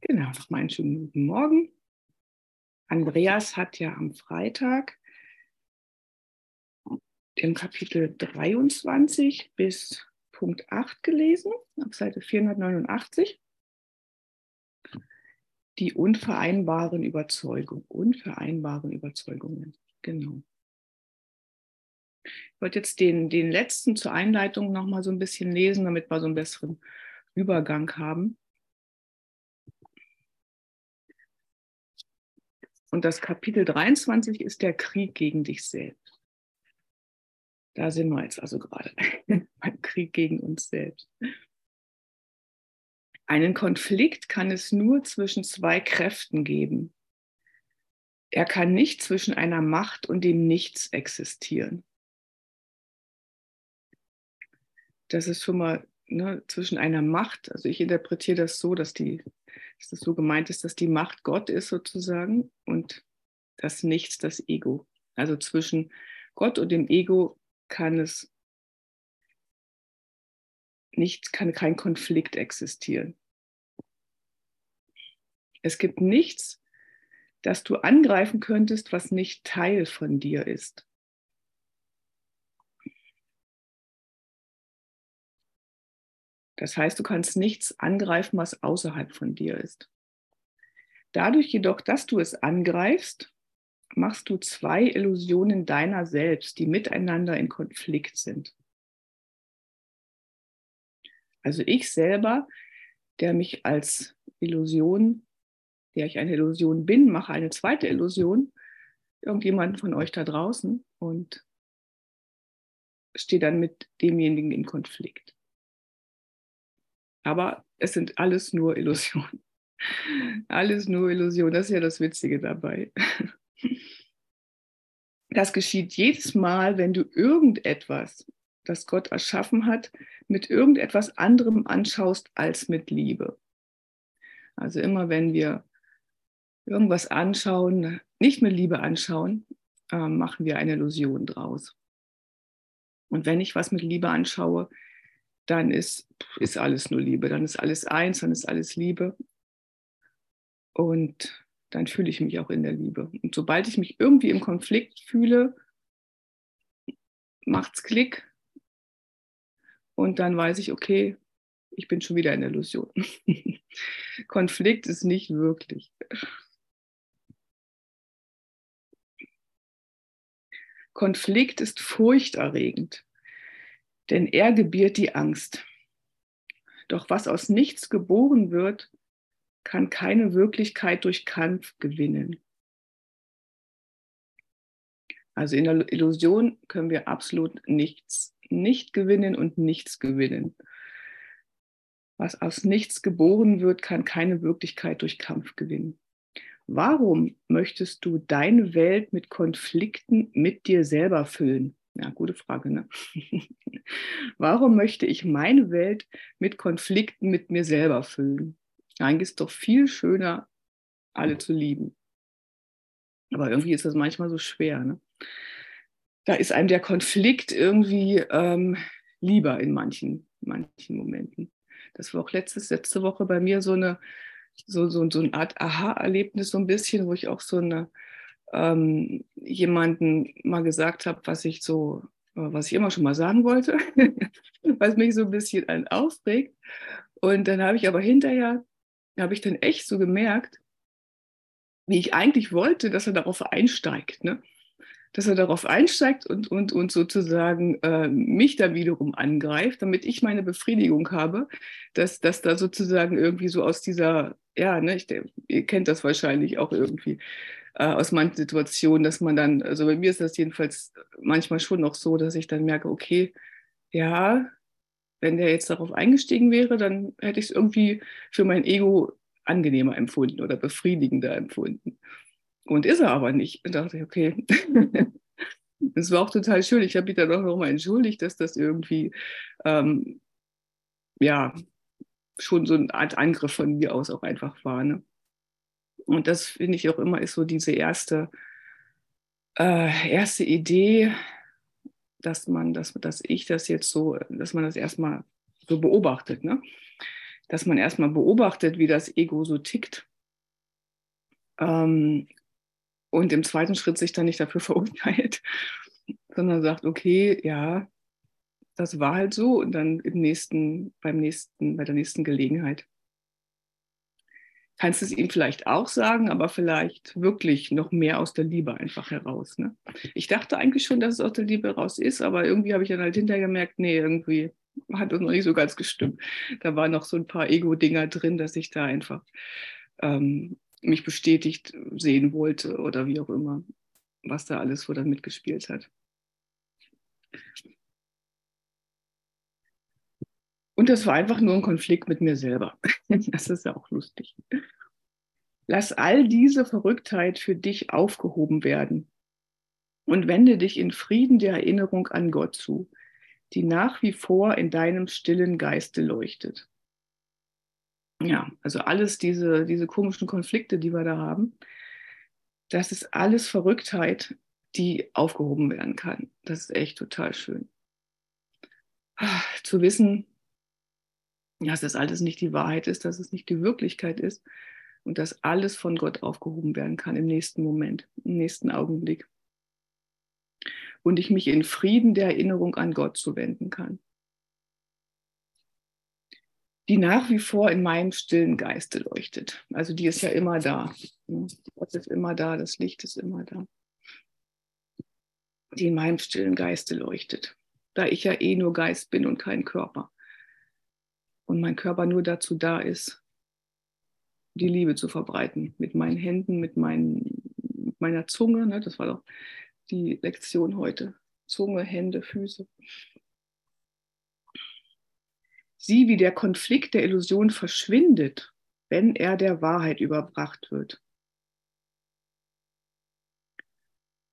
Genau, nochmal einen schönen guten Morgen. Andreas hat ja am Freitag im Kapitel 23 bis Punkt 8 gelesen, auf Seite 489. Die unvereinbaren Überzeugungen, unvereinbaren Überzeugungen, genau. Ich wollte jetzt den, den letzten zur Einleitung nochmal so ein bisschen lesen, damit wir so einen besseren Übergang haben. Und das Kapitel 23 ist der Krieg gegen dich selbst. Da sind wir jetzt also gerade beim Krieg gegen uns selbst. Einen Konflikt kann es nur zwischen zwei Kräften geben. Er kann nicht zwischen einer Macht und dem Nichts existieren. Das ist schon mal ne, zwischen einer Macht, also ich interpretiere das so, dass die dass das so gemeint ist, dass die Macht Gott ist sozusagen und das Nichts das Ego. Also zwischen Gott und dem Ego kann es nicht, kann kein Konflikt existieren. Es gibt nichts, das du angreifen könntest, was nicht Teil von dir ist. Das heißt, du kannst nichts angreifen, was außerhalb von dir ist. Dadurch jedoch, dass du es angreifst, machst du zwei Illusionen deiner selbst, die miteinander in Konflikt sind. Also ich selber, der mich als Illusion, der ich eine Illusion bin, mache eine zweite Illusion, irgendjemanden von euch da draußen und stehe dann mit demjenigen in Konflikt. Aber es sind alles nur Illusionen. Alles nur Illusionen. Das ist ja das Witzige dabei. Das geschieht jedes Mal, wenn du irgendetwas, das Gott erschaffen hat, mit irgendetwas anderem anschaust als mit Liebe. Also immer wenn wir irgendwas anschauen, nicht mit Liebe anschauen, äh, machen wir eine Illusion draus. Und wenn ich was mit Liebe anschaue, dann ist, ist alles nur Liebe, dann ist alles eins, dann ist alles Liebe. Und dann fühle ich mich auch in der Liebe. Und sobald ich mich irgendwie im Konflikt fühle, macht's Klick. Und dann weiß ich, okay, ich bin schon wieder in der Illusion. Konflikt ist nicht wirklich. Konflikt ist furchterregend denn er gebiert die Angst. Doch was aus nichts geboren wird, kann keine Wirklichkeit durch Kampf gewinnen. Also in der Illusion können wir absolut nichts nicht gewinnen und nichts gewinnen. Was aus nichts geboren wird, kann keine Wirklichkeit durch Kampf gewinnen. Warum möchtest du deine Welt mit Konflikten mit dir selber füllen? Ja, gute Frage. Ne? Warum möchte ich meine Welt mit Konflikten mit mir selber füllen? Eigentlich ist es doch viel schöner, alle zu lieben. Aber irgendwie ist das manchmal so schwer. Ne? Da ist einem der Konflikt irgendwie ähm, lieber in manchen, manchen Momenten. Das war auch letztes, letzte Woche bei mir so eine, so, so, so eine Art Aha-Erlebnis, so ein bisschen, wo ich auch so eine ähm, jemanden mal gesagt habe, was ich so, äh, was ich immer schon mal sagen wollte, was mich so ein bisschen aufregt. Und dann habe ich aber hinterher, habe ich dann echt so gemerkt, wie ich eigentlich wollte, dass er darauf einsteigt. Ne? Dass er darauf einsteigt und, und, und sozusagen äh, mich dann wiederum angreift, damit ich meine Befriedigung habe, dass, dass da sozusagen irgendwie so aus dieser, ja, ne, ich, ihr kennt das wahrscheinlich auch irgendwie, äh, aus manchen Situationen, dass man dann, also bei mir ist das jedenfalls manchmal schon noch so, dass ich dann merke, okay, ja, wenn der jetzt darauf eingestiegen wäre, dann hätte ich es irgendwie für mein Ego angenehmer empfunden oder befriedigender empfunden. Und ist er aber nicht. Und dachte ich, okay. Es war auch total schön. Ich habe mich dann auch nochmal entschuldigt, dass das irgendwie, ähm, ja, schon so eine Art Angriff von mir aus auch einfach war. Ne? Und das finde ich auch immer ist so diese erste, äh, erste Idee, dass man, dass, dass ich das jetzt so, dass man das erstmal so beobachtet. Ne? dass man erstmal beobachtet, wie das Ego so tickt. Ähm, und im zweiten Schritt sich dann nicht dafür verurteilt, sondern sagt, okay, ja, das war halt so und dann im nächsten, beim nächsten, bei der nächsten Gelegenheit kannst du es ihm vielleicht auch sagen, aber vielleicht wirklich noch mehr aus der Liebe einfach heraus. Ne? Ich dachte eigentlich schon, dass es aus der Liebe heraus ist, aber irgendwie habe ich dann halt hinterher gemerkt, nee, irgendwie hat das noch nicht so ganz gestimmt. Da waren noch so ein paar Ego-Dinger drin, dass ich da einfach ähm, mich bestätigt sehen wollte oder wie auch immer, was da alles wo dann mitgespielt hat. Und das war einfach nur ein Konflikt mit mir selber. Das ist ja auch lustig. Lass all diese Verrücktheit für dich aufgehoben werden und wende dich in Frieden der Erinnerung an Gott zu, die nach wie vor in deinem stillen Geiste leuchtet. Ja, also alles diese, diese komischen Konflikte, die wir da haben, das ist alles Verrücktheit, die aufgehoben werden kann. Das ist echt total schön. Zu wissen, dass das alles nicht die Wahrheit ist, dass es nicht die Wirklichkeit ist und dass alles von Gott aufgehoben werden kann im nächsten Moment, im nächsten Augenblick. Und ich mich in Frieden der Erinnerung an Gott zuwenden kann, die nach wie vor in meinem stillen Geiste leuchtet. Also die ist ja immer da. Gott ist immer da, das Licht ist immer da. Die in meinem stillen Geiste leuchtet, da ich ja eh nur Geist bin und kein Körper und mein Körper nur dazu da ist, die Liebe zu verbreiten. Mit meinen Händen, mit, meinen, meiner Zunge. Ne? Das war doch die Lektion heute. Zunge, Hände, Füße. Sieh, wie der Konflikt der Illusion verschwindet, wenn er der Wahrheit überbracht wird.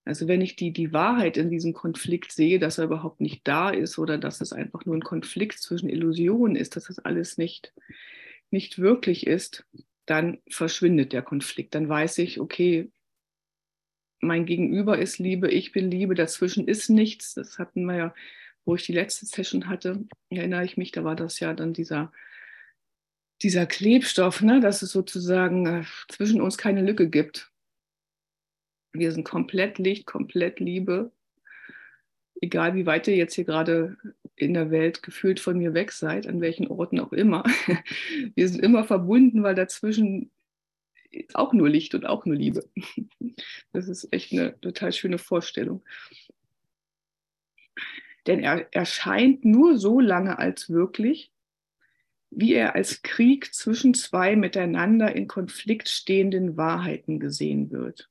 Also wenn ich die, die Wahrheit in diesem Konflikt sehe, dass er überhaupt nicht da ist oder dass es einfach nur ein Konflikt zwischen Illusionen ist, dass das alles nicht, nicht wirklich ist, dann verschwindet der Konflikt. Dann weiß ich, okay, mein Gegenüber ist Liebe, ich bin Liebe, dazwischen ist nichts. Das hatten wir ja, wo ich die letzte Session hatte, erinnere ich mich, da war das ja dann dieser, dieser Klebstoff, ne, dass es sozusagen äh, zwischen uns keine Lücke gibt. Wir sind komplett Licht, komplett Liebe. Egal wie weit ihr jetzt hier gerade in der Welt gefühlt von mir weg seid, an welchen Orten auch immer. Wir sind immer verbunden, weil dazwischen auch nur Licht und auch nur Liebe. Das ist echt eine total schöne Vorstellung. Denn er erscheint nur so lange als wirklich, wie er als Krieg zwischen zwei miteinander in Konflikt stehenden Wahrheiten gesehen wird.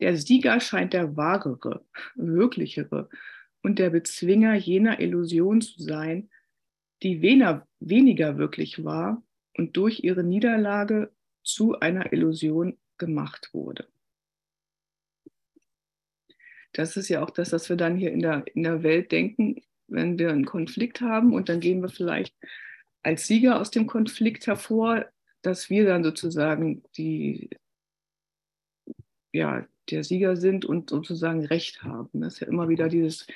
Der Sieger scheint der wahrere, wirklichere und der Bezwinger jener Illusion zu sein, die weniger wirklich war und durch ihre Niederlage zu einer Illusion gemacht wurde. Das ist ja auch das, was wir dann hier in der, in der Welt denken, wenn wir einen Konflikt haben und dann gehen wir vielleicht als Sieger aus dem Konflikt hervor, dass wir dann sozusagen die, ja, der Sieger sind und sozusagen Recht haben. Das ist ja immer wieder dieses,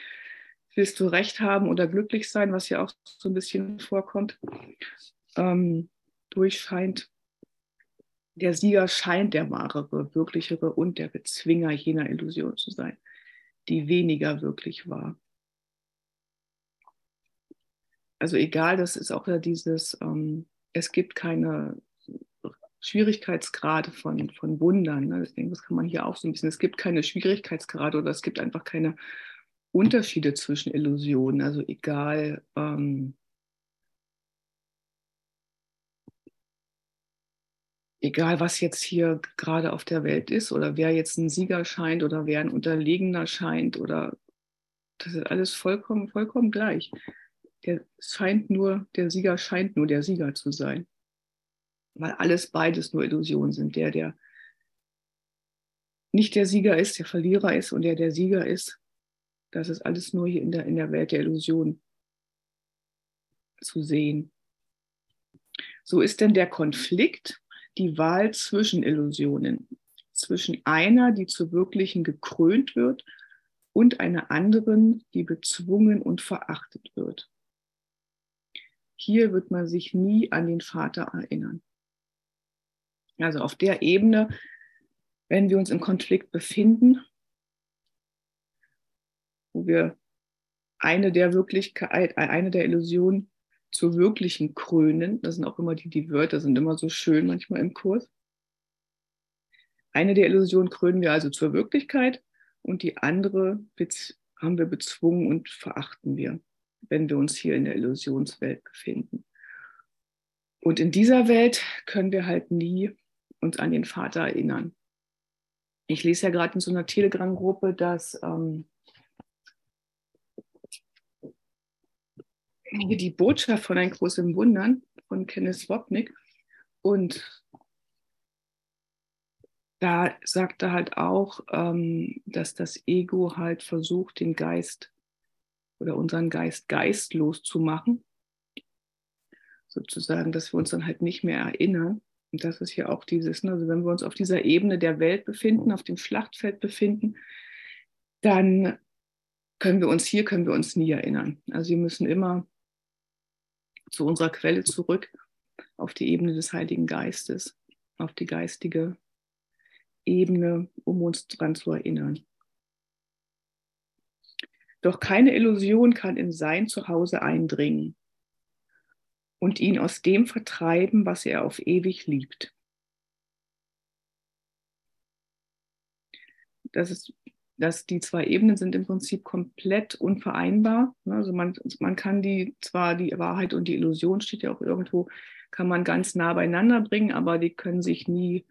willst du Recht haben oder glücklich sein, was ja auch so ein bisschen vorkommt, ähm, durchscheint. Der Sieger scheint der wahrere, wirklichere und der Bezwinger jener Illusion zu sein, die weniger wirklich war. Also egal, das ist auch ja dieses, ähm, es gibt keine Schwierigkeitsgrade von, von Wundern. Ne? Deswegen, das kann man hier auch so ein bisschen. Es gibt keine Schwierigkeitsgrade oder es gibt einfach keine Unterschiede zwischen Illusionen. Also egal, ähm, egal was jetzt hier gerade auf der Welt ist oder wer jetzt ein Sieger scheint oder wer ein Unterlegener scheint oder das ist alles vollkommen, vollkommen gleich. Der scheint nur, der Sieger scheint nur der Sieger zu sein weil alles beides nur Illusionen sind. Der, der nicht der Sieger ist, der Verlierer ist und der, der Sieger ist, das ist alles nur hier in der, in der Welt der Illusion zu sehen. So ist denn der Konflikt die Wahl zwischen Illusionen, zwischen einer, die zur wirklichen gekrönt wird, und einer anderen, die bezwungen und verachtet wird. hier wird man sich nie an den Vater erinnern. Also auf der Ebene, wenn wir uns im Konflikt befinden, wo wir eine der Wirklichkeit, eine der Illusionen zur wirklichen krönen, das sind auch immer die, die Wörter sind immer so schön manchmal im Kurs. Eine der Illusionen krönen wir also zur Wirklichkeit und die andere haben wir bezwungen und verachten wir, wenn wir uns hier in der Illusionswelt befinden. Und in dieser Welt können wir halt nie uns an den Vater erinnern. Ich lese ja gerade in so einer Telegram-Gruppe, dass ähm, die Botschaft von Ein großem Wundern von Kenneth Wapnick und da sagt er halt auch, ähm, dass das Ego halt versucht, den Geist oder unseren Geist geistlos zu machen. Sozusagen, dass wir uns dann halt nicht mehr erinnern. Und das ist hier auch dieses, ne, also wenn wir uns auf dieser Ebene der Welt befinden, auf dem Schlachtfeld befinden, dann können wir uns hier, können wir uns nie erinnern. Also wir müssen immer zu unserer Quelle zurück, auf die Ebene des Heiligen Geistes, auf die geistige Ebene, um uns daran zu erinnern. Doch keine Illusion kann in sein Zuhause eindringen und ihn aus dem vertreiben, was er auf ewig liebt. Das ist, dass die zwei Ebenen sind im Prinzip komplett unvereinbar. Also man, man kann die zwar die Wahrheit und die Illusion steht ja auch irgendwo, kann man ganz nah beieinander bringen, aber die können sich nie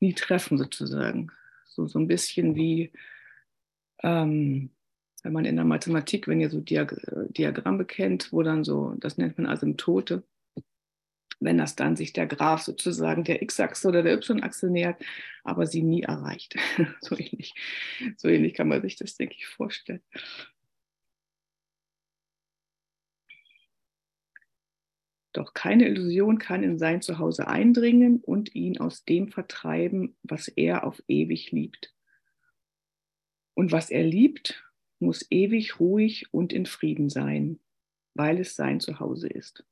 nie treffen sozusagen. So, so ein bisschen wie, ähm, wenn man in der Mathematik, wenn ihr so Diag Diagramme kennt, wo dann so, das nennt man Asymptote, wenn das dann sich der Graph sozusagen der X-Achse oder der Y-Achse nähert, aber sie nie erreicht. so, ähnlich, so ähnlich kann man sich das, denke ich, vorstellen. Doch keine Illusion kann in sein Zuhause eindringen und ihn aus dem vertreiben, was er auf ewig liebt. Und was er liebt, muss ewig ruhig und in Frieden sein, weil es sein Zuhause ist.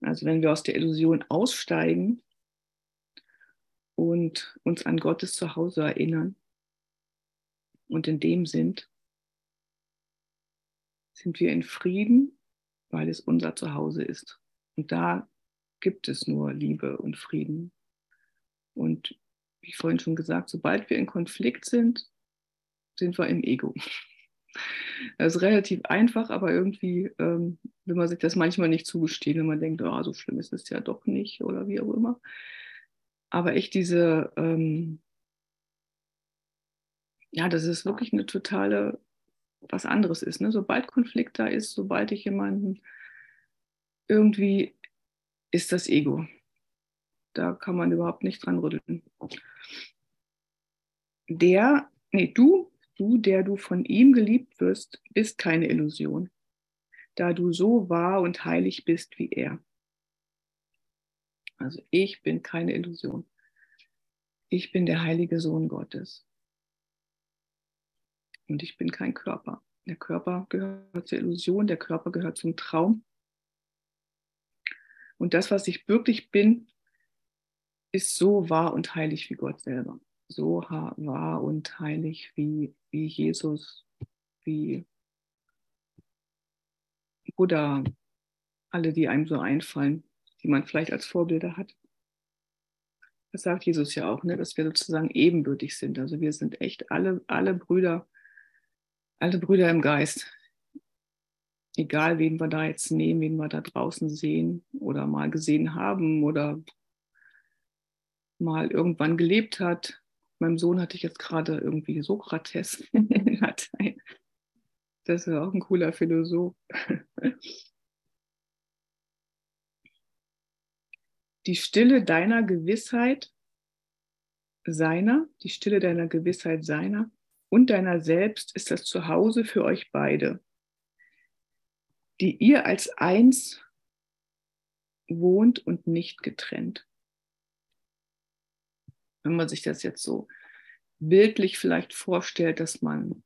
Also wenn wir aus der Illusion aussteigen und uns an Gottes Zuhause erinnern und in dem sind, sind wir in Frieden, weil es unser Zuhause ist. Und da gibt es nur Liebe und Frieden. Und wie vorhin schon gesagt, sobald wir in Konflikt sind, sind wir im Ego. Das ist relativ einfach, aber irgendwie ähm, will man sich das manchmal nicht zugestehen, wenn man denkt, oh, so schlimm ist es ja doch nicht oder wie auch immer. Aber echt diese, ähm, ja, das ist wirklich eine totale was anderes ist. Ne? Sobald Konflikt da ist, sobald ich jemanden irgendwie ist das Ego. Da kann man überhaupt nicht dran rütteln. Der, nee, du, du, der du von ihm geliebt wirst, bist keine Illusion, da du so wahr und heilig bist wie er. Also ich bin keine Illusion. Ich bin der heilige Sohn Gottes und ich bin kein Körper. Der Körper gehört zur Illusion, der Körper gehört zum Traum. Und das, was ich wirklich bin, ist so wahr und heilig wie Gott selber. So wahr und heilig wie, wie Jesus, wie Buddha, alle, die einem so einfallen, die man vielleicht als Vorbilder hat. Das sagt Jesus ja auch, ne, dass wir sozusagen ebenbürtig sind. Also wir sind echt alle, alle Brüder alle Brüder im Geist. Egal, wen wir da jetzt nehmen, wen wir da draußen sehen oder mal gesehen haben oder mal irgendwann gelebt hat. Meinem Sohn hatte ich jetzt gerade irgendwie Sokrates in Latein. Das ist auch ein cooler Philosoph. Die Stille deiner Gewissheit seiner, die Stille deiner Gewissheit seiner, und deiner selbst ist das Zuhause für euch beide, die ihr als eins wohnt und nicht getrennt. Wenn man sich das jetzt so bildlich vielleicht vorstellt, dass man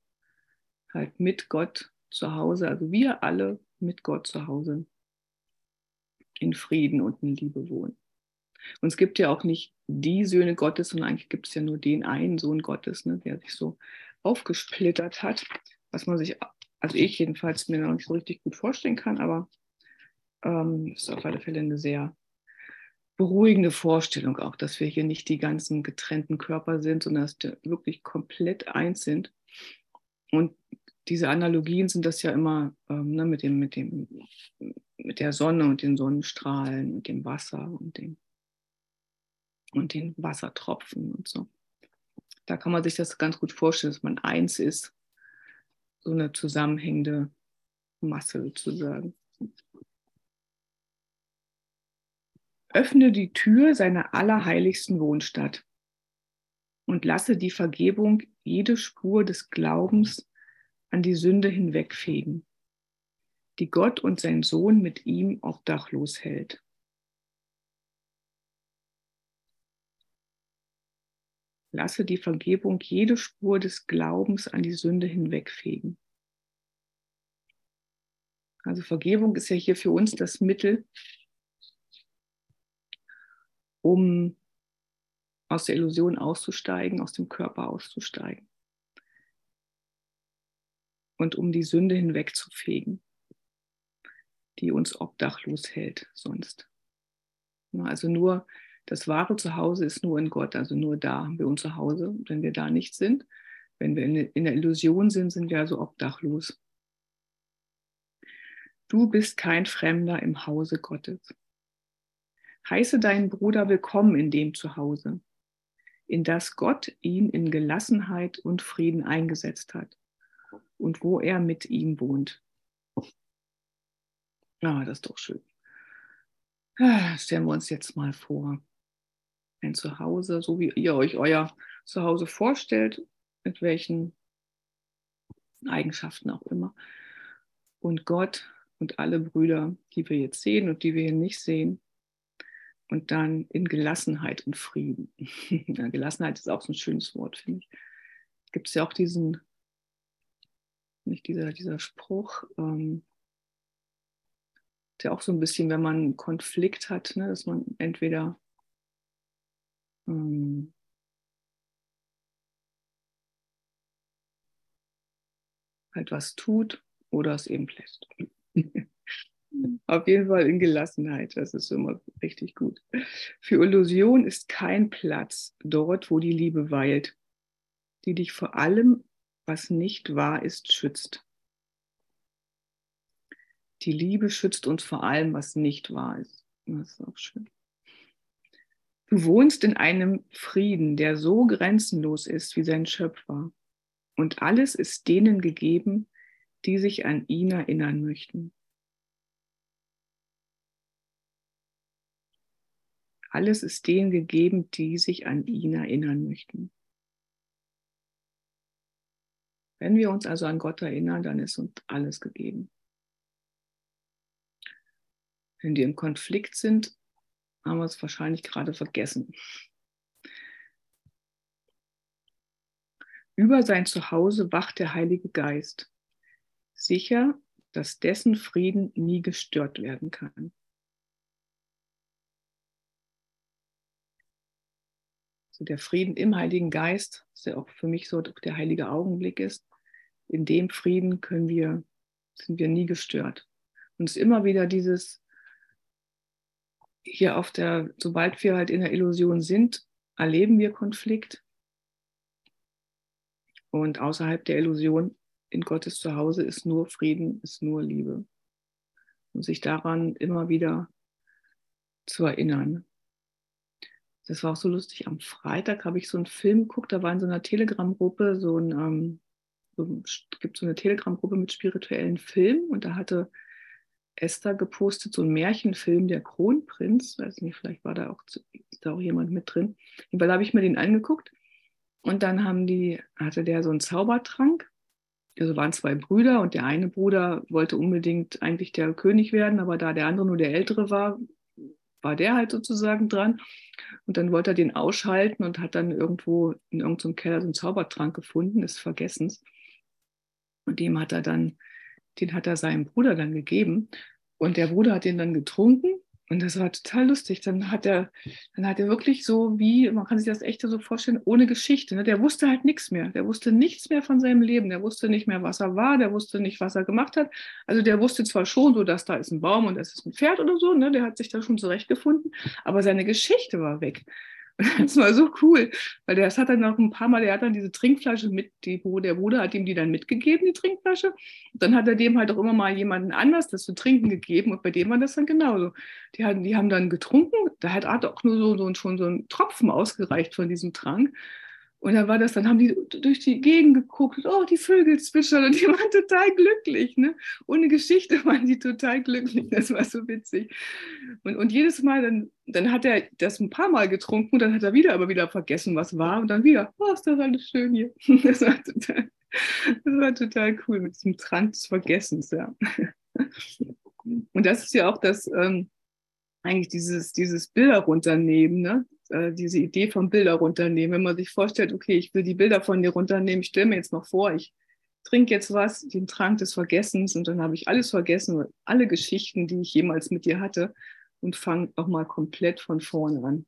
halt mit Gott zu Hause, also wir alle mit Gott zu Hause in Frieden und in Liebe wohnen. Und es gibt ja auch nicht die Söhne Gottes, sondern eigentlich gibt es ja nur den einen Sohn Gottes, ne, der sich so aufgesplittert hat, was man sich, also ich jedenfalls mir noch nicht so richtig gut vorstellen kann, aber ähm, ist auf alle Fälle eine sehr beruhigende Vorstellung auch, dass wir hier nicht die ganzen getrennten Körper sind, sondern dass wir wirklich komplett eins sind. Und diese Analogien sind das ja immer ähm, ne, mit, dem, mit, dem, mit der Sonne und den Sonnenstrahlen und dem Wasser und, dem, und den Wassertropfen und so. Da kann man sich das ganz gut vorstellen, dass man eins ist, so eine zusammenhängende Masse sozusagen. Öffne die Tür seiner allerheiligsten Wohnstadt und lasse die Vergebung jede Spur des Glaubens an die Sünde hinwegfegen, die Gott und sein Sohn mit ihm obdachlos hält. Lasse die Vergebung jede Spur des Glaubens an die Sünde hinwegfegen. Also Vergebung ist ja hier für uns das Mittel, um aus der Illusion auszusteigen, aus dem Körper auszusteigen und um die Sünde hinwegzufegen, die uns obdachlos hält sonst. Also nur das wahre Zuhause ist nur in Gott, also nur da haben wir unser Zuhause. Wenn wir da nicht sind, wenn wir in der Illusion sind, sind wir also obdachlos. Du bist kein Fremder im Hause Gottes. Heiße deinen Bruder willkommen in dem Zuhause, in das Gott ihn in Gelassenheit und Frieden eingesetzt hat und wo er mit ihm wohnt. Ah, das ist doch schön. Ah, stellen wir uns jetzt mal vor, ein Zuhause, so wie ihr euch euer Zuhause vorstellt, mit welchen Eigenschaften auch immer. Und Gott und alle Brüder, die wir jetzt sehen und die wir hier nicht sehen, und dann in Gelassenheit und Frieden. ja, Gelassenheit ist auch so ein schönes Wort, finde ich. Gibt es ja auch diesen, nicht dieser, dieser Spruch, ähm, der auch so ein bisschen, wenn man einen Konflikt hat, ne, dass man entweder ähm, halt was tut oder es eben lässt. Auf jeden Fall in Gelassenheit, das ist immer richtig gut. Für Illusion ist kein Platz dort, wo die Liebe weilt, die dich vor allem, was nicht wahr ist, schützt. Die Liebe schützt uns vor allem, was nicht wahr ist. Das ist auch schön. Du wohnst in einem Frieden, der so grenzenlos ist wie sein Schöpfer. Und alles ist denen gegeben, die sich an ihn erinnern möchten. Alles ist denen gegeben, die sich an ihn erinnern möchten. Wenn wir uns also an Gott erinnern, dann ist uns alles gegeben. Wenn wir im Konflikt sind, haben wir es wahrscheinlich gerade vergessen. Über sein Zuhause wacht der Heilige Geist, sicher, dass dessen Frieden nie gestört werden kann. So der Frieden im Heiligen Geist, was ja auch für mich so der heilige Augenblick ist, in dem Frieden können wir, sind wir nie gestört. Und es ist immer wieder dieses, hier auf der, sobald wir halt in der Illusion sind, erleben wir Konflikt. Und außerhalb der Illusion in Gottes Zuhause ist nur Frieden, ist nur Liebe. Und sich daran immer wieder zu erinnern das war auch so lustig. Am Freitag habe ich so einen Film geguckt, da war in so einer Telegram-Gruppe so ein, ähm, so, gibt so eine Telegram-Gruppe mit spirituellen Filmen und da hatte Esther gepostet, so ein Märchenfilm, der Kronprinz, weiß nicht, vielleicht war da auch, da auch jemand mit drin. Jedenfalls habe ich mir den angeguckt und dann haben die, hatte der so einen Zaubertrank. Also waren zwei Brüder und der eine Bruder wollte unbedingt eigentlich der König werden, aber da der andere nur der Ältere war, war der halt sozusagen dran. Und dann wollte er den ausschalten und hat dann irgendwo in irgendeinem Keller so einen Zaubertrank gefunden, des Vergessens. Und dem hat er dann den hat er seinem Bruder dann gegeben. Und der Bruder hat den dann getrunken und das war total lustig. Dann hat er, dann hat er wirklich so wie, man kann sich das echt so vorstellen, ohne Geschichte. Ne? Der wusste halt nichts mehr. Der wusste nichts mehr von seinem Leben. Der wusste nicht mehr, was er war. Der wusste nicht, was er gemacht hat. Also der wusste zwar schon so, dass da ist ein Baum und das ist ein Pferd oder so. Ne? Der hat sich da schon zurechtgefunden. Aber seine Geschichte war weg. Das war so cool, weil der, das hat dann noch ein paar Mal, der hat dann diese Trinkflasche mit, die, der Bruder hat ihm die dann mitgegeben, die Trinkflasche. Und dann hat er dem halt auch immer mal jemanden anders das zu trinken gegeben und bei dem war das dann genauso. Die, hatten, die haben dann getrunken, da hat auch nur so, so, schon so ein Tropfen ausgereicht von diesem Trank. Und dann war das, dann haben die durch die Gegend geguckt, oh, die Vögel zwitschern und die waren total glücklich. Ne? Ohne Geschichte waren die total glücklich. Das war so witzig. Und, und jedes Mal, dann, dann hat er das ein paar Mal getrunken und dann hat er wieder aber wieder vergessen, was war. Und dann wieder, oh, ist das alles schön hier. Das war total, das war total cool mit diesem Trank des Vergessens. Ja. Und das ist ja auch das, ähm, eigentlich dieses, dieses Bilder runternehmen, ne? äh, diese Idee von Bilder runternehmen. Wenn man sich vorstellt, okay, ich will die Bilder von dir runternehmen, ich stelle mir jetzt noch vor, ich trinke jetzt was, den Trank des Vergessens und dann habe ich alles vergessen, alle Geschichten, die ich jemals mit dir hatte und fange nochmal komplett von vorne an.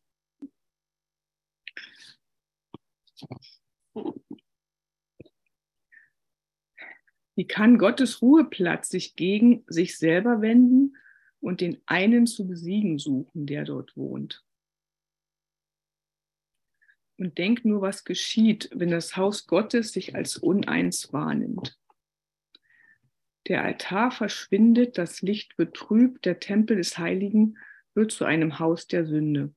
Wie kann Gottes Ruheplatz sich gegen sich selber wenden und den einen zu besiegen suchen, der dort wohnt? und denk nur, was geschieht, wenn das Haus Gottes sich als uneins wahrnimmt. Der Altar verschwindet, das Licht betrübt, der Tempel des Heiligen wird zu einem Haus der Sünde.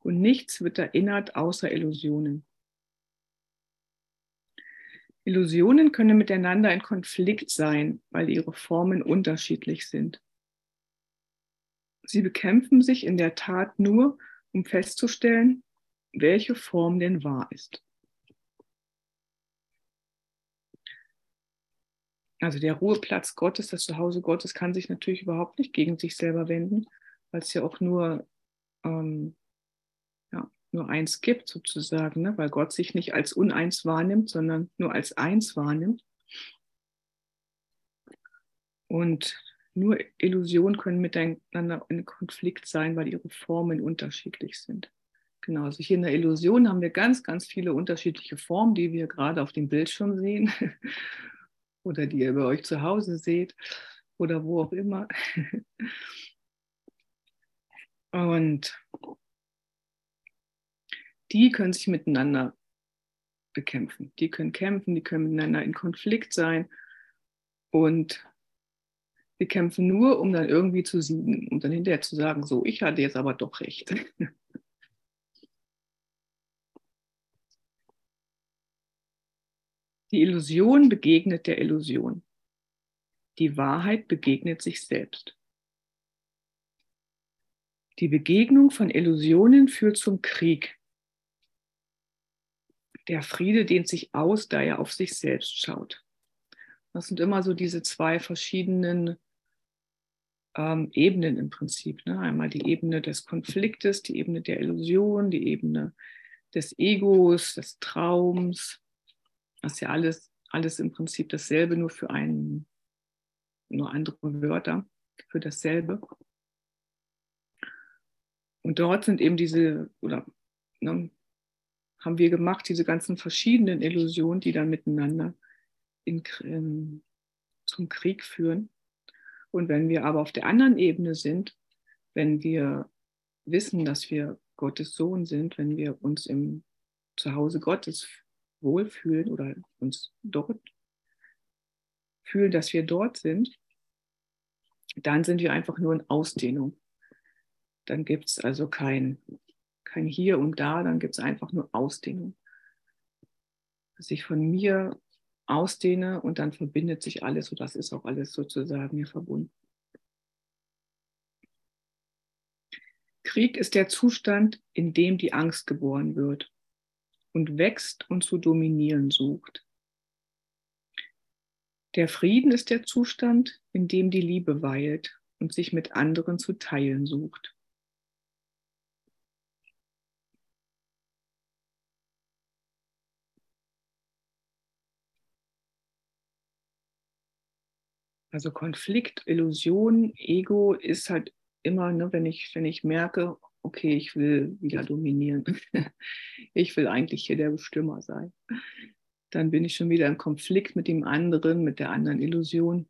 Und nichts wird erinnert außer Illusionen. Illusionen können miteinander in Konflikt sein, weil ihre Formen unterschiedlich sind. Sie bekämpfen sich in der Tat nur, um festzustellen, welche Form denn wahr ist. Also der Ruheplatz Gottes, das Zuhause Gottes kann sich natürlich überhaupt nicht gegen sich selber wenden, weil es ja auch nur, ähm, ja, nur eins gibt sozusagen, ne? weil Gott sich nicht als uneins wahrnimmt, sondern nur als eins wahrnimmt. Und nur Illusionen können miteinander in Konflikt sein, weil ihre Formen unterschiedlich sind. Genau, also hier in der Illusion haben wir ganz, ganz viele unterschiedliche Formen, die wir gerade auf dem Bildschirm sehen oder die ihr bei euch zu Hause seht oder wo auch immer. Und die können sich miteinander bekämpfen. Die können kämpfen, die können miteinander in Konflikt sein und wir kämpfen nur, um dann irgendwie zu siegen, um dann hinterher zu sagen, so, ich hatte jetzt aber doch recht. Die Illusion begegnet der Illusion. Die Wahrheit begegnet sich selbst. Die Begegnung von Illusionen führt zum Krieg. Der Friede dehnt sich aus, da er auf sich selbst schaut. Das sind immer so diese zwei verschiedenen ähm, Ebenen im Prinzip. Ne? Einmal die Ebene des Konfliktes, die Ebene der Illusion, die Ebene des Egos, des Traums, das ist ja alles, alles im Prinzip dasselbe, nur für einen, nur andere Wörter für dasselbe. Und dort sind eben diese, oder ne, haben wir gemacht, diese ganzen verschiedenen Illusionen, die dann miteinander in, in, zum Krieg führen. Und wenn wir aber auf der anderen Ebene sind, wenn wir wissen, dass wir Gottes Sohn sind, wenn wir uns im Zuhause Gottes wohlfühlen oder uns dort fühlen, dass wir dort sind, dann sind wir einfach nur in Ausdehnung. Dann gibt es also kein, kein Hier und Da, dann gibt es einfach nur Ausdehnung. Dass ich von mir ausdehne und dann verbindet sich alles und das ist auch alles sozusagen mir verbunden. Krieg ist der Zustand, in dem die Angst geboren wird und wächst und zu dominieren sucht. Der Frieden ist der Zustand, in dem die Liebe weilt und sich mit anderen zu teilen sucht. Also Konflikt, Illusion, Ego ist halt immer, ne, wenn, ich, wenn ich merke, okay, ich will wieder dominieren. ich will eigentlich hier der Bestimmer sein. Dann bin ich schon wieder im Konflikt mit dem anderen, mit der anderen Illusion.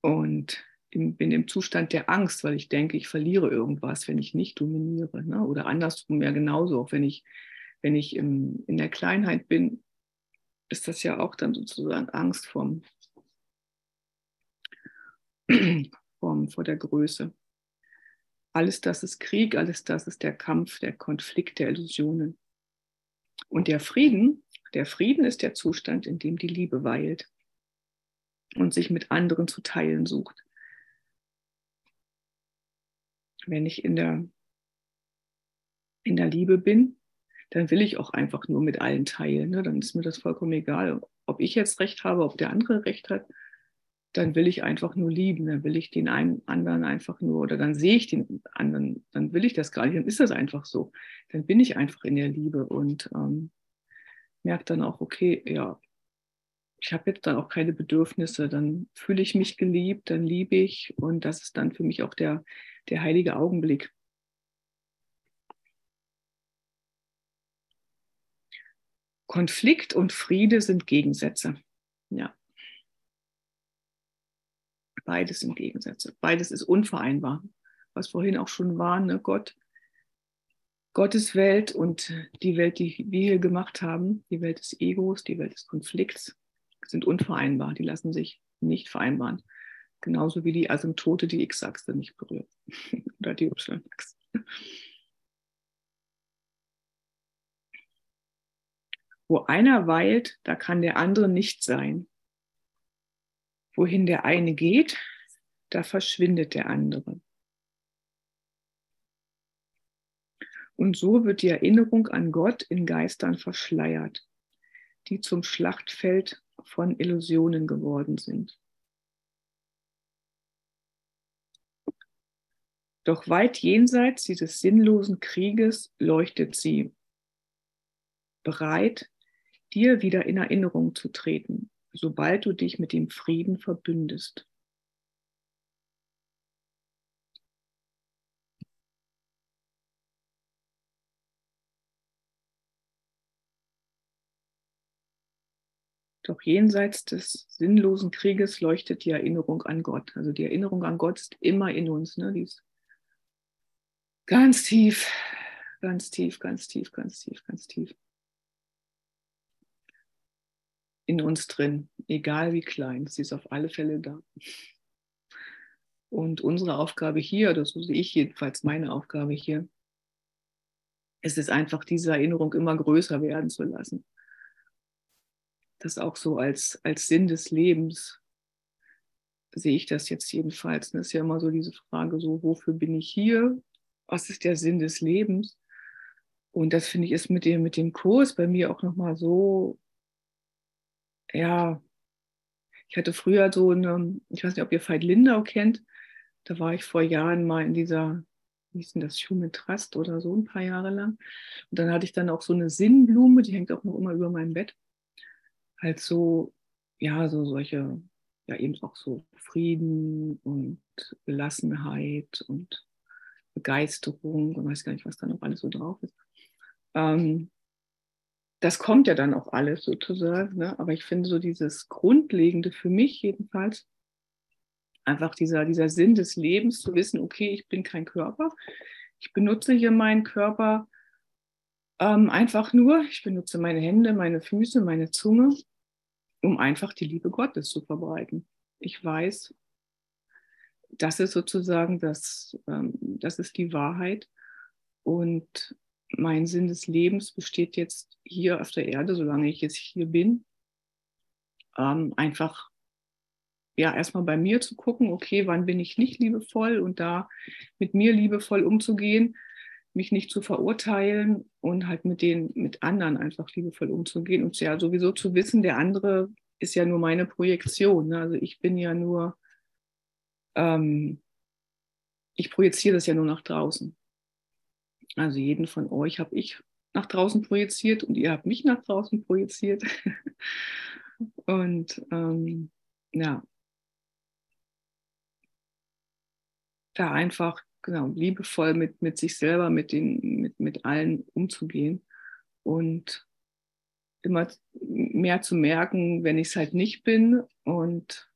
Und bin im Zustand der Angst, weil ich denke, ich verliere irgendwas, wenn ich nicht dominiere. Ne? Oder andersrum ja genauso, auch wenn ich, wenn ich im, in der Kleinheit bin, ist das ja auch dann sozusagen Angst vom, vom, vor der Größe. Alles das ist Krieg, alles das ist der Kampf, der Konflikt der Illusionen. Und der Frieden, der Frieden ist der Zustand, in dem die Liebe weilt und sich mit anderen zu teilen sucht. Wenn ich in der, in der Liebe bin, dann will ich auch einfach nur mit allen teilen. Ne? Dann ist mir das vollkommen egal, ob ich jetzt recht habe, ob der andere recht hat. Dann will ich einfach nur lieben. Dann will ich den einen anderen einfach nur, oder dann sehe ich den anderen, dann will ich das gar nicht. Dann ist das einfach so. Dann bin ich einfach in der Liebe und ähm, merke dann auch, okay, ja, ich habe jetzt dann auch keine Bedürfnisse, dann fühle ich mich geliebt, dann liebe ich und das ist dann für mich auch der, der heilige Augenblick. Konflikt und Friede sind Gegensätze. Ja. Beides sind Gegensätze. Beides ist unvereinbar. Was vorhin auch schon war, ne? Gott, Gottes Welt und die Welt, die wir hier gemacht haben, die Welt des Egos, die Welt des Konflikts, sind unvereinbar. Die lassen sich nicht vereinbaren. Genauso wie die Asymptote die X-Achse nicht berührt. Oder die Y-Achse. Wo einer weilt, da kann der andere nicht sein. Wohin der eine geht, da verschwindet der andere. Und so wird die Erinnerung an Gott in Geistern verschleiert, die zum Schlachtfeld von Illusionen geworden sind. Doch weit jenseits dieses sinnlosen Krieges leuchtet sie, bereit, dir wieder in Erinnerung zu treten, sobald du dich mit dem Frieden verbündest. Doch jenseits des sinnlosen Krieges leuchtet die Erinnerung an Gott. Also die Erinnerung an Gott ist immer in uns. Ne? Die ist ganz tief, ganz tief, ganz tief, ganz tief, ganz tief. In uns drin, egal wie klein, sie ist auf alle Fälle da. Und unsere Aufgabe hier, das sehe ich jedenfalls meine Aufgabe hier, ist es einfach, diese Erinnerung immer größer werden zu lassen das auch so als, als Sinn des Lebens sehe ich das jetzt jedenfalls. Das ist ja immer so diese Frage, so wofür bin ich hier? Was ist der Sinn des Lebens? Und das finde ich ist mit dem, mit dem Kurs bei mir auch nochmal so, ja, ich hatte früher so eine, ich weiß nicht, ob ihr Veit Lindau kennt, da war ich vor Jahren mal in dieser, wie hieß denn das, Human Trust oder so, ein paar Jahre lang. Und dann hatte ich dann auch so eine Sinnblume, die hängt auch noch immer über meinem Bett halt so, ja, so solche, ja eben auch so Frieden und Gelassenheit und Begeisterung und weiß gar nicht, was da noch alles so drauf ist. Ähm, das kommt ja dann auch alles sozusagen, ne? aber ich finde so dieses Grundlegende für mich jedenfalls, einfach dieser, dieser Sinn des Lebens, zu wissen, okay, ich bin kein Körper, ich benutze hier meinen Körper ähm, einfach nur, ich benutze meine Hände, meine Füße, meine Zunge, um einfach die Liebe Gottes zu verbreiten. Ich weiß, das ist sozusagen das, ähm, das ist die Wahrheit. Und mein Sinn des Lebens besteht jetzt hier auf der Erde, solange ich jetzt hier bin, ähm, einfach ja erstmal bei mir zu gucken, okay, wann bin ich nicht liebevoll und da mit mir liebevoll umzugehen mich nicht zu verurteilen und halt mit den, mit anderen einfach liebevoll umzugehen und ja sowieso zu wissen, der andere ist ja nur meine Projektion. Ne? Also ich bin ja nur, ähm, ich projiziere das ja nur nach draußen. Also jeden von euch habe ich nach draußen projiziert und ihr habt mich nach draußen projiziert. und ähm, ja, da einfach genau, liebevoll mit, mit sich selber, mit, den, mit, mit allen umzugehen und immer mehr zu merken, wenn ich es halt nicht bin und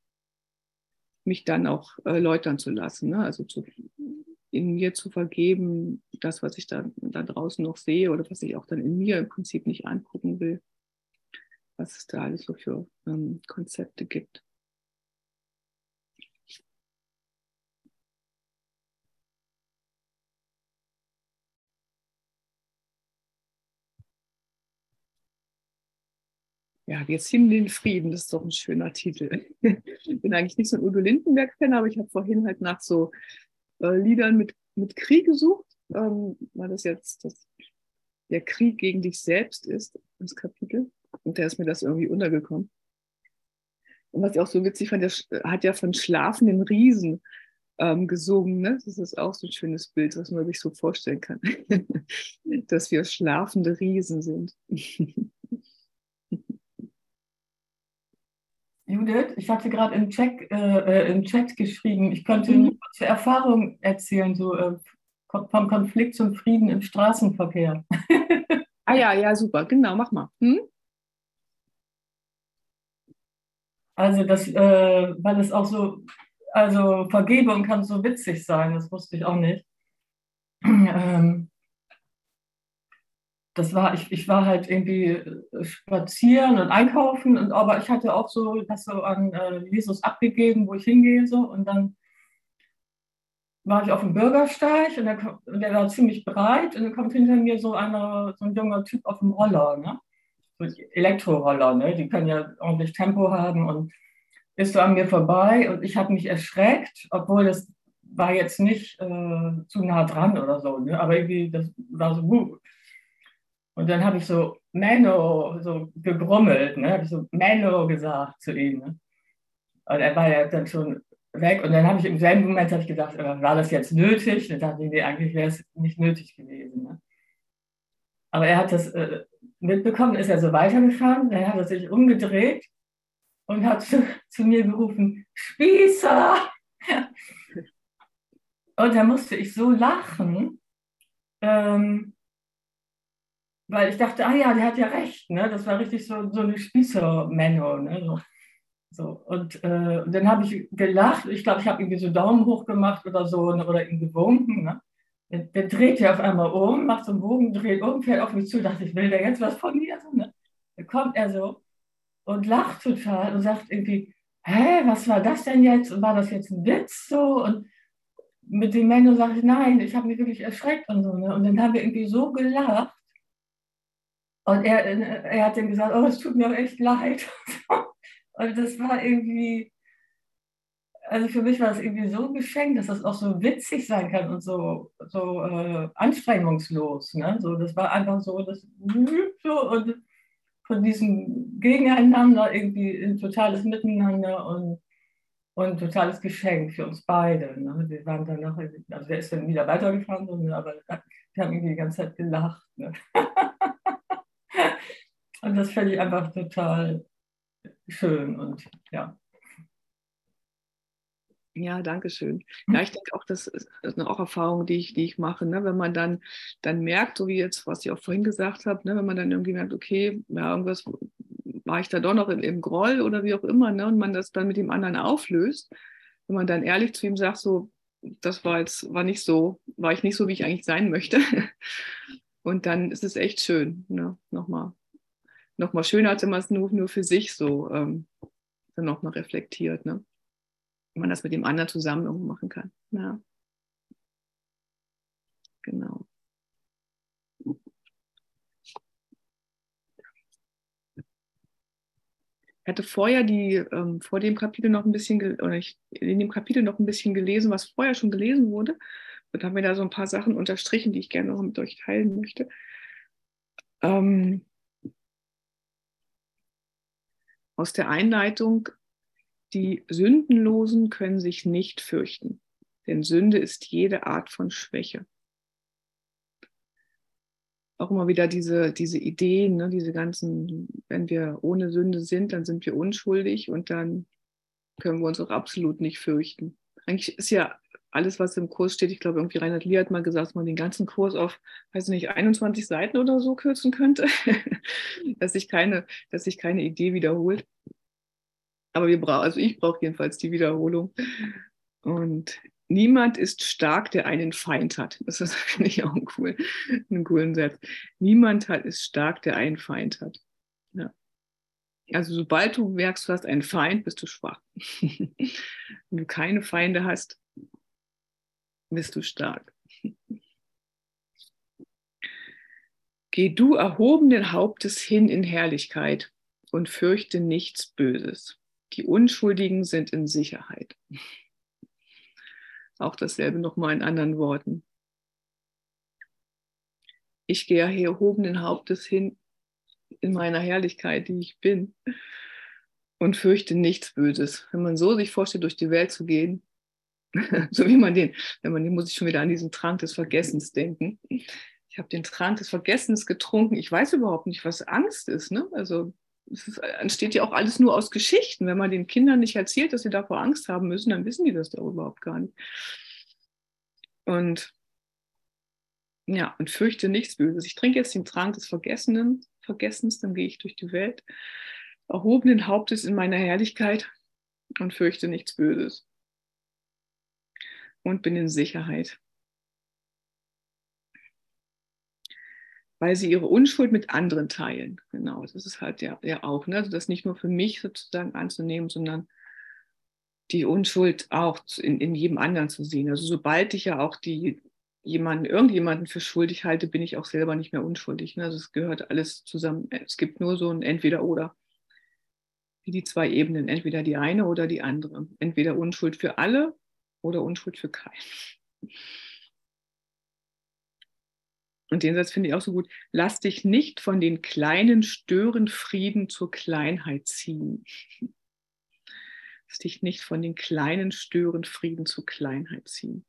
mich dann auch äh, läutern zu lassen. Ne? Also zu, in mir zu vergeben, das, was ich da, da draußen noch sehe oder was ich auch dann in mir im Prinzip nicht angucken will, was es da alles so für ähm, Konzepte gibt. Ja, wir ziehen den Frieden, das ist doch ein schöner Titel. Ich bin eigentlich nicht so ein Udo Lindenberg-Fan, aber ich habe vorhin halt nach so äh, Liedern mit, mit Krieg gesucht, ähm, weil das jetzt das, der Krieg gegen dich selbst ist, das Kapitel. Und da ist mir das irgendwie untergekommen. Und was ich auch so witzig fand, der hat ja von schlafenden Riesen ähm, gesungen. Ne? Das ist auch so ein schönes Bild, was man sich so vorstellen kann, dass wir schlafende Riesen sind. Judith, ich hatte gerade im, Chat, äh, äh, im Chat geschrieben, ich könnte mhm. eine kurze Erfahrung erzählen, so äh, vom Konflikt zum Frieden im Straßenverkehr. ah ja, ja, super, genau, mach mal. Hm? Also das, äh, weil es auch so, also Vergebung kann so witzig sein, das wusste ich auch nicht. ähm, das war, ich, ich war halt irgendwie äh, spazieren und einkaufen, und, aber ich hatte auch so das so an äh, Jesus abgegeben, wo ich hingehe. So, und dann war ich auf dem Bürgersteig und der, der war ziemlich breit und dann kommt hinter mir so, eine, so ein junger Typ auf dem Roller, ne? so Elektroroller, ne? die können ja ordentlich Tempo haben und ist so an mir vorbei und ich habe mich erschreckt, obwohl das war jetzt nicht äh, zu nah dran oder so, ne? aber irgendwie das war so gut. Und dann habe ich so Menno so gegrummelt, ne? habe ich so Menno gesagt zu ihm. Ne? Und er war ja dann schon weg. Und dann habe ich im selben Moment ich gedacht, äh, war das jetzt nötig? Dann dachte ich, nee, eigentlich wäre es nicht nötig gewesen. Ne? Aber er hat das äh, mitbekommen, ist er so weitergefahren, dann hat er sich umgedreht und hat zu, zu mir gerufen, Spießer! und da musste ich so lachen. Ähm, weil ich dachte, ah ja, der hat ja recht, ne? Das war richtig so, so eine Spießer-Menno, ne? So, so. Und, äh, und dann habe ich gelacht. Ich glaube, ich habe irgendwie so Daumen hoch gemacht oder so ne? oder ihm gewunken. Ne? Der, der dreht ja auf einmal um, macht so einen Bogen, dreht um, fällt auf mich zu, dachte ich, will der jetzt was von mir? Ne? Dann kommt er so und lacht total und sagt irgendwie, hä, was war das denn jetzt? Und war das jetzt ein Witz so? Und mit dem Menno sage ich, nein, ich habe mich wirklich erschreckt und so. Ne? Und dann haben wir irgendwie so gelacht. Und er, er hat dann gesagt, oh, es tut mir echt leid. Und das war irgendwie, also für mich war es irgendwie so ein Geschenk, dass das auch so witzig sein kann und so, so äh, anstrengungslos. Ne? So, das war einfach so, das so und von diesem Gegeneinander irgendwie ein totales Miteinander und, und totales Geschenk für uns beide. Ne? Wir waren dann nachher, also der ist dann wieder weitergefahren, aber wir haben irgendwie die ganze Zeit gelacht. Ne? Und das fände ich einfach total schön und ja. Ja, danke schön. Ja, ich denke auch, das ist eine auch Erfahrung, die ich, die ich mache. Ne? Wenn man dann, dann merkt, so wie jetzt, was ich auch vorhin gesagt habe, ne? wenn man dann irgendwie merkt, okay, ja, irgendwas war ich da doch noch im, im Groll oder wie auch immer, ne? und man das dann mit dem anderen auflöst, wenn man dann ehrlich zu ihm sagt, so, das war jetzt, war nicht so, war ich nicht so, wie ich eigentlich sein möchte. Und dann ist es echt schön, ne? nochmal noch mal schöner, als wenn man es nur, nur für sich so ähm, dann nochmal reflektiert. Ne? Wenn man das mit dem anderen zusammen irgendwo machen kann. Ja. Genau. Ich hatte vorher die, ähm, vor dem Kapitel noch ein bisschen, oder ich, in dem Kapitel noch ein bisschen gelesen, was vorher schon gelesen wurde. Und habe mir da so ein paar Sachen unterstrichen, die ich gerne noch mit euch teilen möchte. Ähm, aus der Einleitung, die Sündenlosen können sich nicht fürchten, denn Sünde ist jede Art von Schwäche. Auch immer wieder diese, diese Ideen, ne, diese ganzen, wenn wir ohne Sünde sind, dann sind wir unschuldig und dann können wir uns auch absolut nicht fürchten. Eigentlich ist ja alles, was im Kurs steht, ich glaube, irgendwie Reinhard Lee hat mal gesagt, dass man den ganzen Kurs auf, weiß nicht, 21 Seiten oder so kürzen könnte, dass sich keine, dass sich keine Idee wiederholt. Aber wir brauchen, also ich brauche jedenfalls die Wiederholung. Und niemand ist stark, der einen Feind hat. Das ist, finde ich, auch einen coolen, einen coolen Satz. Niemand hat, ist stark, der einen Feind hat. Ja. Also sobald du merkst, du hast einen Feind, bist du schwach. Wenn du keine Feinde hast, bist du stark. Geh du erhobenen Hauptes hin in Herrlichkeit und fürchte nichts Böses. Die Unschuldigen sind in Sicherheit. Auch dasselbe nochmal in anderen Worten. Ich gehe erhobenen Hauptes hin in meiner Herrlichkeit, die ich bin, und fürchte nichts Böses. Wenn man so sich vorstellt, durch die Welt zu gehen, so wie man den, wenn man den, muss ich schon wieder an diesen Trank des Vergessens denken. Ich habe den Trank des Vergessens getrunken. Ich weiß überhaupt nicht, was Angst ist. Ne? Also es ist, entsteht ja auch alles nur aus Geschichten. Wenn man den Kindern nicht erzählt, dass sie davor Angst haben müssen, dann wissen die das doch überhaupt gar nicht. Und ja, und fürchte nichts Böses. Ich trinke jetzt den Trank des Vergessenen, Vergessens, dann gehe ich durch die Welt, erhobenen Hauptes in meiner Herrlichkeit und fürchte nichts Böses. Und bin in Sicherheit. weil sie ihre Unschuld mit anderen teilen. Genau, das ist halt ja, ja auch, ne? also das nicht nur für mich sozusagen anzunehmen, sondern die Unschuld auch in, in jedem anderen zu sehen. Also sobald ich ja auch die jemanden, irgendjemanden für schuldig halte, bin ich auch selber nicht mehr unschuldig. Ne? Also es gehört alles zusammen. Es gibt nur so ein Entweder-Oder. Wie die zwei Ebenen, entweder die eine oder die andere. Entweder Unschuld für alle oder Unschuld für keinen. Und den Satz finde ich auch so gut. Lass dich nicht von den kleinen Stören Frieden zur Kleinheit ziehen. Lass dich nicht von den kleinen Stören Frieden zur Kleinheit ziehen.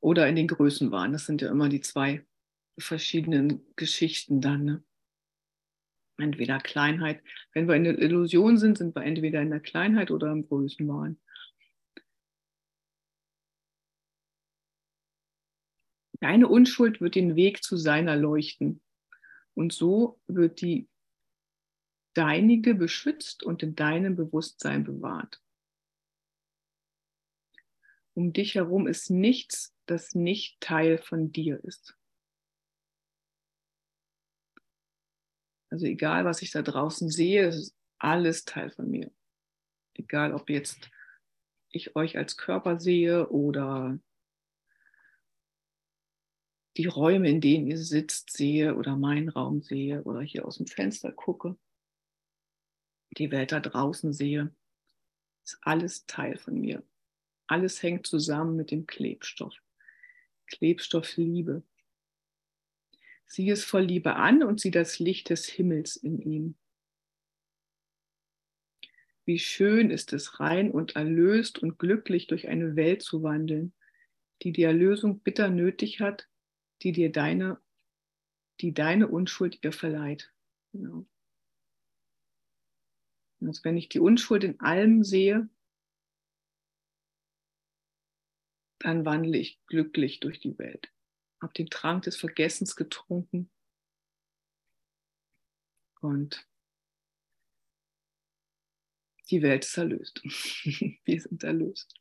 Oder in den Größenwahn. Das sind ja immer die zwei verschiedenen Geschichten dann. Ne? Entweder Kleinheit. Wenn wir in der Illusion sind, sind wir entweder in der Kleinheit oder im Größenwahn. Deine Unschuld wird den Weg zu seiner leuchten. Und so wird die deinige beschützt und in deinem Bewusstsein bewahrt. Um dich herum ist nichts, das nicht Teil von dir ist. Also egal, was ich da draußen sehe, ist alles Teil von mir. Egal, ob jetzt ich euch als Körper sehe oder die Räume, in denen ihr sitzt, sehe oder meinen Raum sehe oder hier aus dem Fenster gucke, die Welt da draußen sehe, ist alles Teil von mir. Alles hängt zusammen mit dem Klebstoff. Klebstoff Liebe. Sieh es voll Liebe an und sieh das Licht des Himmels in ihm. Wie schön ist es, rein und erlöst und glücklich durch eine Welt zu wandeln, die die Erlösung bitter nötig hat, die dir deine, die deine Unschuld ihr verleiht. Genau. Also wenn ich die Unschuld in allem sehe, dann wandle ich glücklich durch die Welt. Habe den Trank des Vergessens getrunken und die Welt ist erlöst. Wir sind erlöst.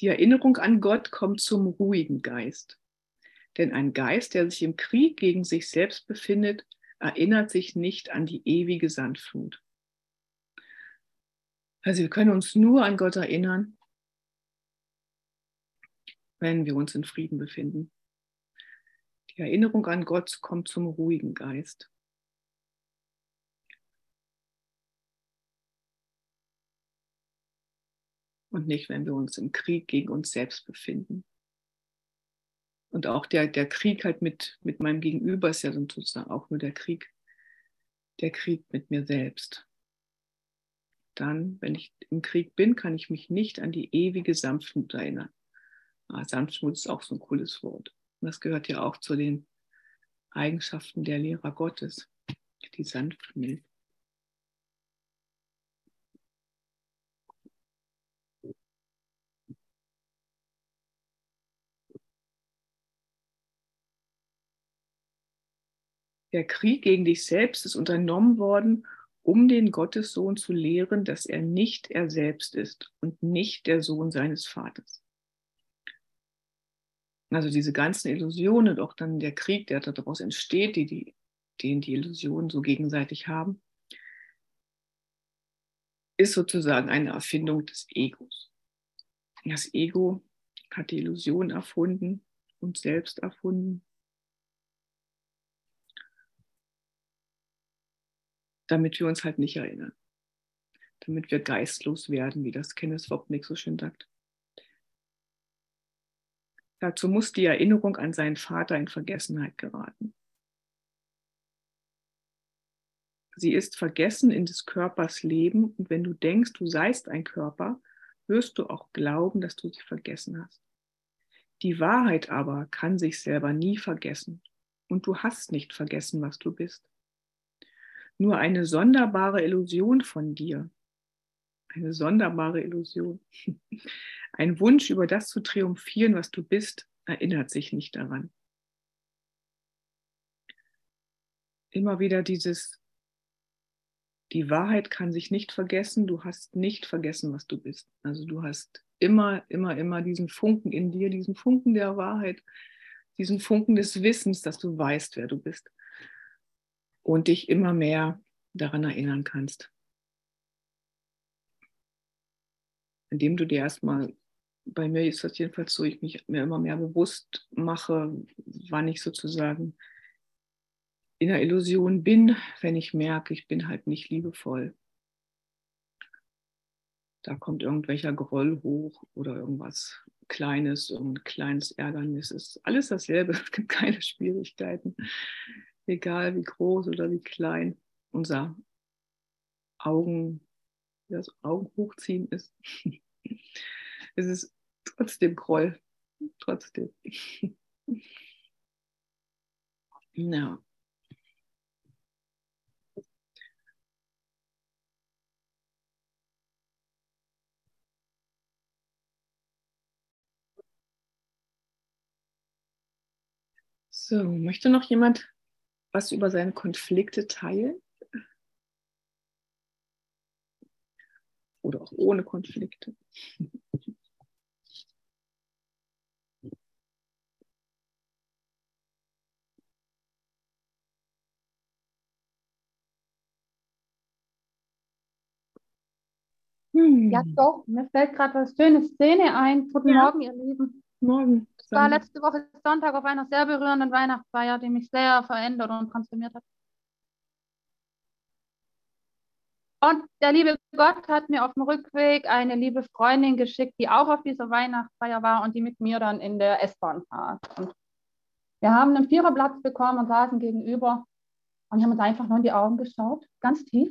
Die Erinnerung an Gott kommt zum ruhigen Geist. Denn ein Geist, der sich im Krieg gegen sich selbst befindet, erinnert sich nicht an die ewige Sandflut. Also wir können uns nur an Gott erinnern, wenn wir uns in Frieden befinden. Die Erinnerung an Gott kommt zum ruhigen Geist. und nicht, wenn wir uns im Krieg gegen uns selbst befinden. Und auch der, der Krieg halt mit, mit meinem Gegenüber ist ja sozusagen auch nur der Krieg, der Krieg mit mir selbst. Dann, wenn ich im Krieg bin, kann ich mich nicht an die ewige Sanftmut erinnern. Ah, Sanftmut ist auch so ein cooles Wort. Und das gehört ja auch zu den Eigenschaften der Lehrer Gottes. die sanft mild. Der Krieg gegen dich selbst ist unternommen worden, um den Gottessohn zu lehren, dass er nicht er selbst ist und nicht der Sohn seines Vaters. Also diese ganzen Illusionen und auch dann der Krieg, der daraus entsteht, die, die, den die Illusionen so gegenseitig haben, ist sozusagen eine Erfindung des Egos. Das Ego hat die Illusion erfunden und selbst erfunden damit wir uns halt nicht erinnern. Damit wir geistlos werden, wie das Kenneth Wopnick so schön sagt. Dazu muss die Erinnerung an seinen Vater in Vergessenheit geraten. Sie ist vergessen in des Körpers Leben und wenn du denkst, du seist ein Körper, wirst du auch glauben, dass du sie vergessen hast. Die Wahrheit aber kann sich selber nie vergessen und du hast nicht vergessen, was du bist nur eine sonderbare Illusion von dir. Eine sonderbare Illusion. Ein Wunsch, über das zu triumphieren, was du bist, erinnert sich nicht daran. Immer wieder dieses, die Wahrheit kann sich nicht vergessen, du hast nicht vergessen, was du bist. Also du hast immer, immer, immer diesen Funken in dir, diesen Funken der Wahrheit, diesen Funken des Wissens, dass du weißt, wer du bist und dich immer mehr daran erinnern kannst. Indem du dir erstmal, bei mir ist das jedenfalls so, ich mich mir immer mehr bewusst mache, wann ich sozusagen in der Illusion bin, wenn ich merke, ich bin halt nicht liebevoll. Da kommt irgendwelcher Groll hoch oder irgendwas Kleines und kleines Ärgernis. Es ist alles dasselbe, es gibt keine Schwierigkeiten egal wie groß oder wie klein unser Augen, das Augen hochziehen ist. es ist trotzdem Groll, trotzdem. ja. So, möchte noch jemand was über seine Konflikte teilen? Oder auch ohne Konflikte? Hm. Ja, doch, mir fällt gerade was schöne Szene ein. Guten ja. Morgen, ihr Lieben. Morgen. Es war letzte Woche Sonntag auf einer sehr berührenden Weihnachtsfeier, die mich sehr verändert und transformiert hat. Und der liebe Gott hat mir auf dem Rückweg eine liebe Freundin geschickt, die auch auf dieser Weihnachtsfeier war und die mit mir dann in der S-Bahn saß. Und wir haben einen Viererplatz bekommen und saßen gegenüber und haben uns einfach nur in die Augen geschaut, ganz tief,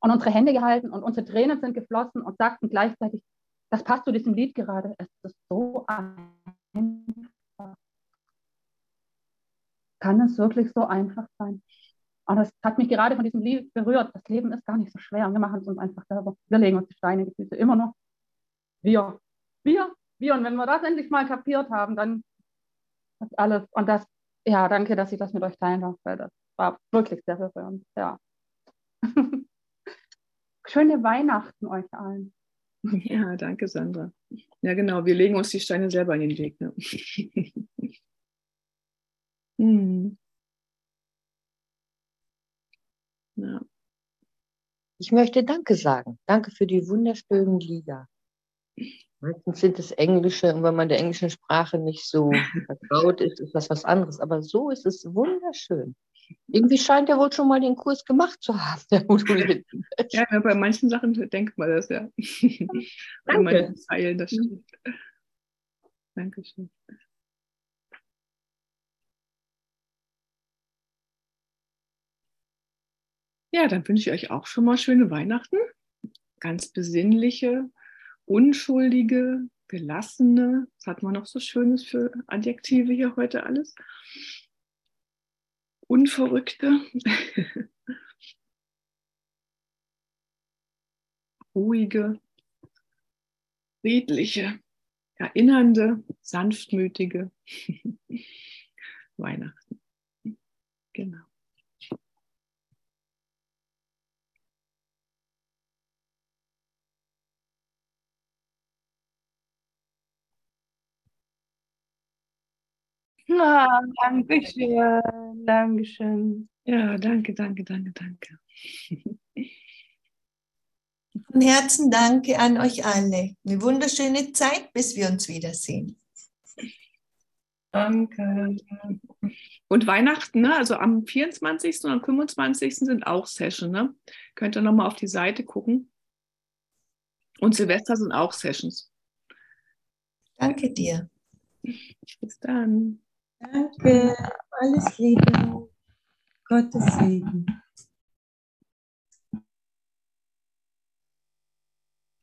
und unsere Hände gehalten und unsere Tränen sind geflossen und sagten gleichzeitig, das passt zu diesem Lied gerade. Es ist so einfach. Kann es wirklich so einfach sein? Und das hat mich gerade von diesem Lied berührt. Das Leben ist gar nicht so schwer. Wir machen es uns einfach selber. Wir legen uns die Steine in die Füße. Immer noch. Wir. Wir. Wir. Und wenn wir das endlich mal kapiert haben, dann ist alles. Und das, ja, danke, dass ich das mit euch teilen darf, weil das war wirklich sehr berührend. Ja. Schöne Weihnachten euch allen. Ja, danke, Sandra. Ja, genau, wir legen uns die Steine selber in den Weg. Ne? hm. Ja. Ich möchte Danke sagen. Danke für die wunderschönen Lieder. Meistens sind es englische und wenn man der englischen Sprache nicht so vertraut ist, ist das was anderes. Aber so ist es wunderschön. Irgendwie scheint er wohl schon mal den Kurs gemacht zu haben, der Ja, bei manchen Sachen denkt man das, ja. bei manchen Zeilen, das stimmt. Dankeschön. Ja, dann wünsche ich euch auch schon mal schöne Weihnachten. Ganz besinnliche, unschuldige, gelassene. Was hat man noch so Schönes für Adjektive hier heute alles? Unverrückte. Ruhige, friedliche, erinnernde, sanftmütige Weihnachten. Genau. Ah, Dankeschön, Dankeschön. Ja, danke, danke, danke, danke. Von Herzen danke an euch alle. Eine wunderschöne Zeit, bis wir uns wiedersehen. Danke. Und Weihnachten, ne? also am 24. und am 25. sind auch Sessions. Ne? Könnt ihr nochmal auf die Seite gucken. Und Silvester sind auch Sessions. Danke dir. Bis dann. Danke. Alles Liebe. Gottes Segen.